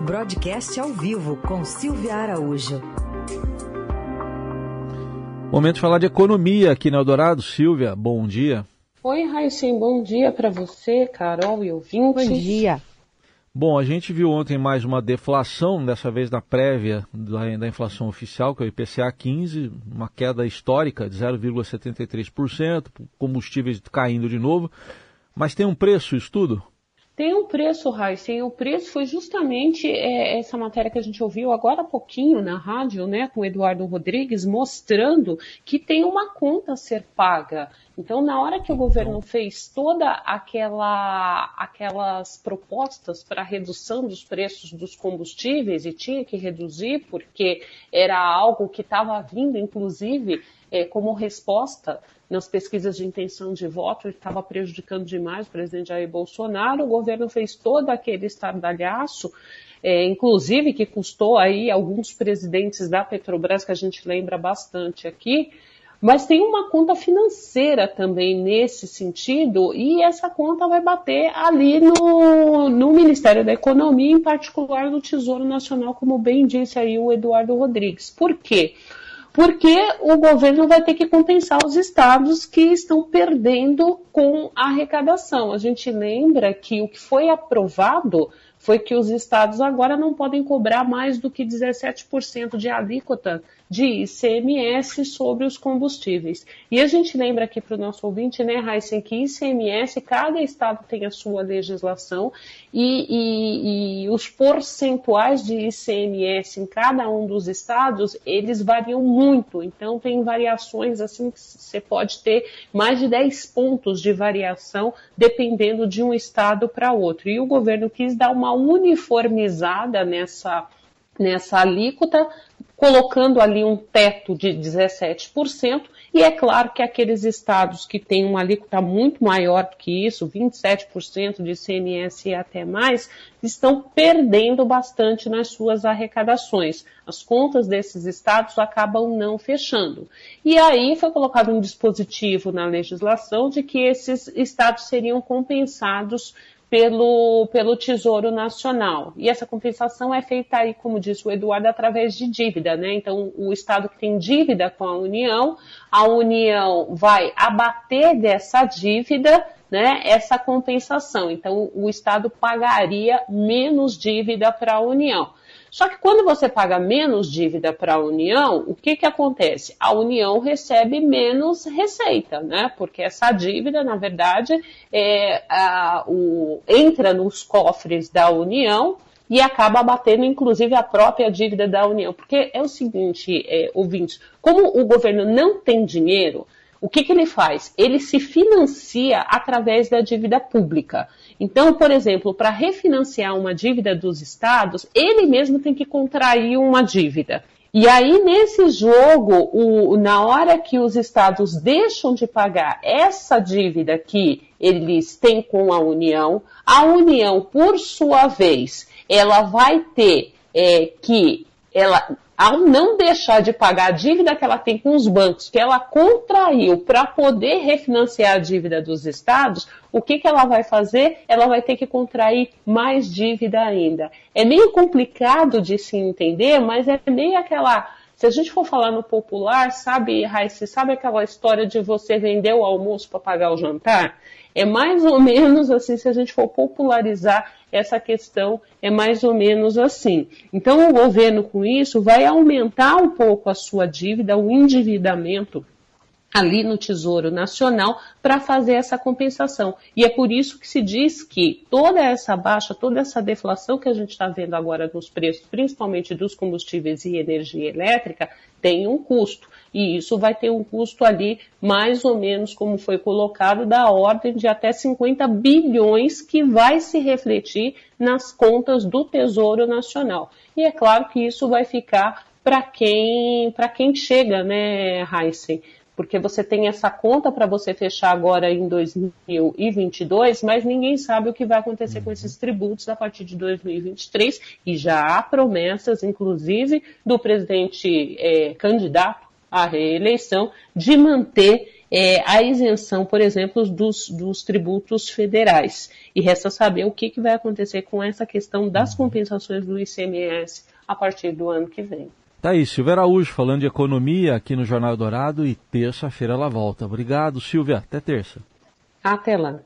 Broadcast ao vivo com Silvia Araújo. Momento de falar de economia aqui no Eldorado. Silvia, bom dia. Oi, Raíssen, bom dia para você, Carol e ouvintes. Bom dia. Bom, a gente viu ontem mais uma deflação, dessa vez na prévia da, da inflação oficial, que é o IPCA 15, uma queda histórica de 0,73%, combustíveis caindo de novo. Mas tem um preço isso tudo? Tem um preço, Raíssen. O preço foi justamente é, essa matéria que a gente ouviu agora há pouquinho na rádio, né, com o Eduardo Rodrigues, mostrando que tem uma conta a ser paga. Então, na hora que o governo fez toda aquela, aquelas propostas para redução dos preços dos combustíveis e tinha que reduzir porque era algo que estava vindo, inclusive, é, como resposta nas pesquisas de intenção de voto, estava prejudicando demais o presidente Jair Bolsonaro. O governo fez todo aquele estardalhaço, é, inclusive que custou aí alguns presidentes da Petrobras, que a gente lembra bastante aqui. Mas tem uma conta financeira também nesse sentido, e essa conta vai bater ali no, no Ministério da Economia, em particular no Tesouro Nacional, como bem disse aí o Eduardo Rodrigues. Por quê? porque o governo vai ter que compensar os estados que estão perdendo com a arrecadação. A gente lembra que o que foi aprovado foi que os estados agora não podem cobrar mais do que 17% de alíquota de ICMS sobre os combustíveis. E a gente lembra aqui para o nosso ouvinte, né, Heisen, que ICMS, cada estado tem a sua legislação e, e, e, os percentuais de ICMS em cada um dos estados, eles variam muito. Então, tem variações assim que você pode ter mais de 10 pontos de variação dependendo de um estado para outro. E o governo quis dar uma uniformizada nessa nessa alíquota colocando ali um teto de 17%, e é claro que aqueles estados que têm uma alíquota muito maior que isso, 27% de ICMS e até mais, estão perdendo bastante nas suas arrecadações. As contas desses estados acabam não fechando. E aí foi colocado um dispositivo na legislação de que esses estados seriam compensados pelo, pelo Tesouro Nacional. E essa compensação é feita aí, como disse o Eduardo, através de dívida, né? Então, o Estado que tem dívida com a União, a União vai abater dessa dívida né, essa compensação. Então, o Estado pagaria menos dívida para a União. Só que quando você paga menos dívida para a União, o que, que acontece? A União recebe menos receita, né? Porque essa dívida, na verdade, é, a, o, entra nos cofres da União e acaba abatendo, inclusive, a própria dívida da União. Porque é o seguinte, é, ouvintes, como o governo não tem dinheiro, o que, que ele faz? Ele se financia através da dívida pública. Então, por exemplo, para refinanciar uma dívida dos estados, ele mesmo tem que contrair uma dívida. E aí, nesse jogo, o, na hora que os estados deixam de pagar essa dívida que eles têm com a União, a União, por sua vez, ela vai ter é, que ela ao não deixar de pagar a dívida que ela tem com os bancos, que ela contraiu para poder refinanciar a dívida dos estados, o que, que ela vai fazer? Ela vai ter que contrair mais dívida ainda. É meio complicado de se entender, mas é meio aquela. Se a gente for falar no popular, sabe, Raíssa, sabe aquela história de você vender o almoço para pagar o jantar? É mais ou menos assim, se a gente for popularizar essa questão, é mais ou menos assim. Então, o governo, com isso, vai aumentar um pouco a sua dívida, o endividamento ali no Tesouro Nacional para fazer essa compensação. E é por isso que se diz que toda essa baixa, toda essa deflação que a gente está vendo agora nos preços, principalmente dos combustíveis e energia elétrica, tem um custo. E isso vai ter um custo ali, mais ou menos como foi colocado, da ordem de até 50 bilhões que vai se refletir nas contas do Tesouro Nacional. E é claro que isso vai ficar para quem, quem chega, né, Heisen? Porque você tem essa conta para você fechar agora em 2022, mas ninguém sabe o que vai acontecer uhum. com esses tributos a partir de 2023, e já há promessas, inclusive, do presidente é, candidato à reeleição, de manter é, a isenção, por exemplo, dos, dos tributos federais. E resta saber o que, que vai acontecer com essa questão das compensações do ICMS a partir do ano que vem. Tá aí, Silvia Araújo falando de economia aqui no Jornal Dourado e terça-feira ela volta. Obrigado, Silvia. Até terça. Até lá.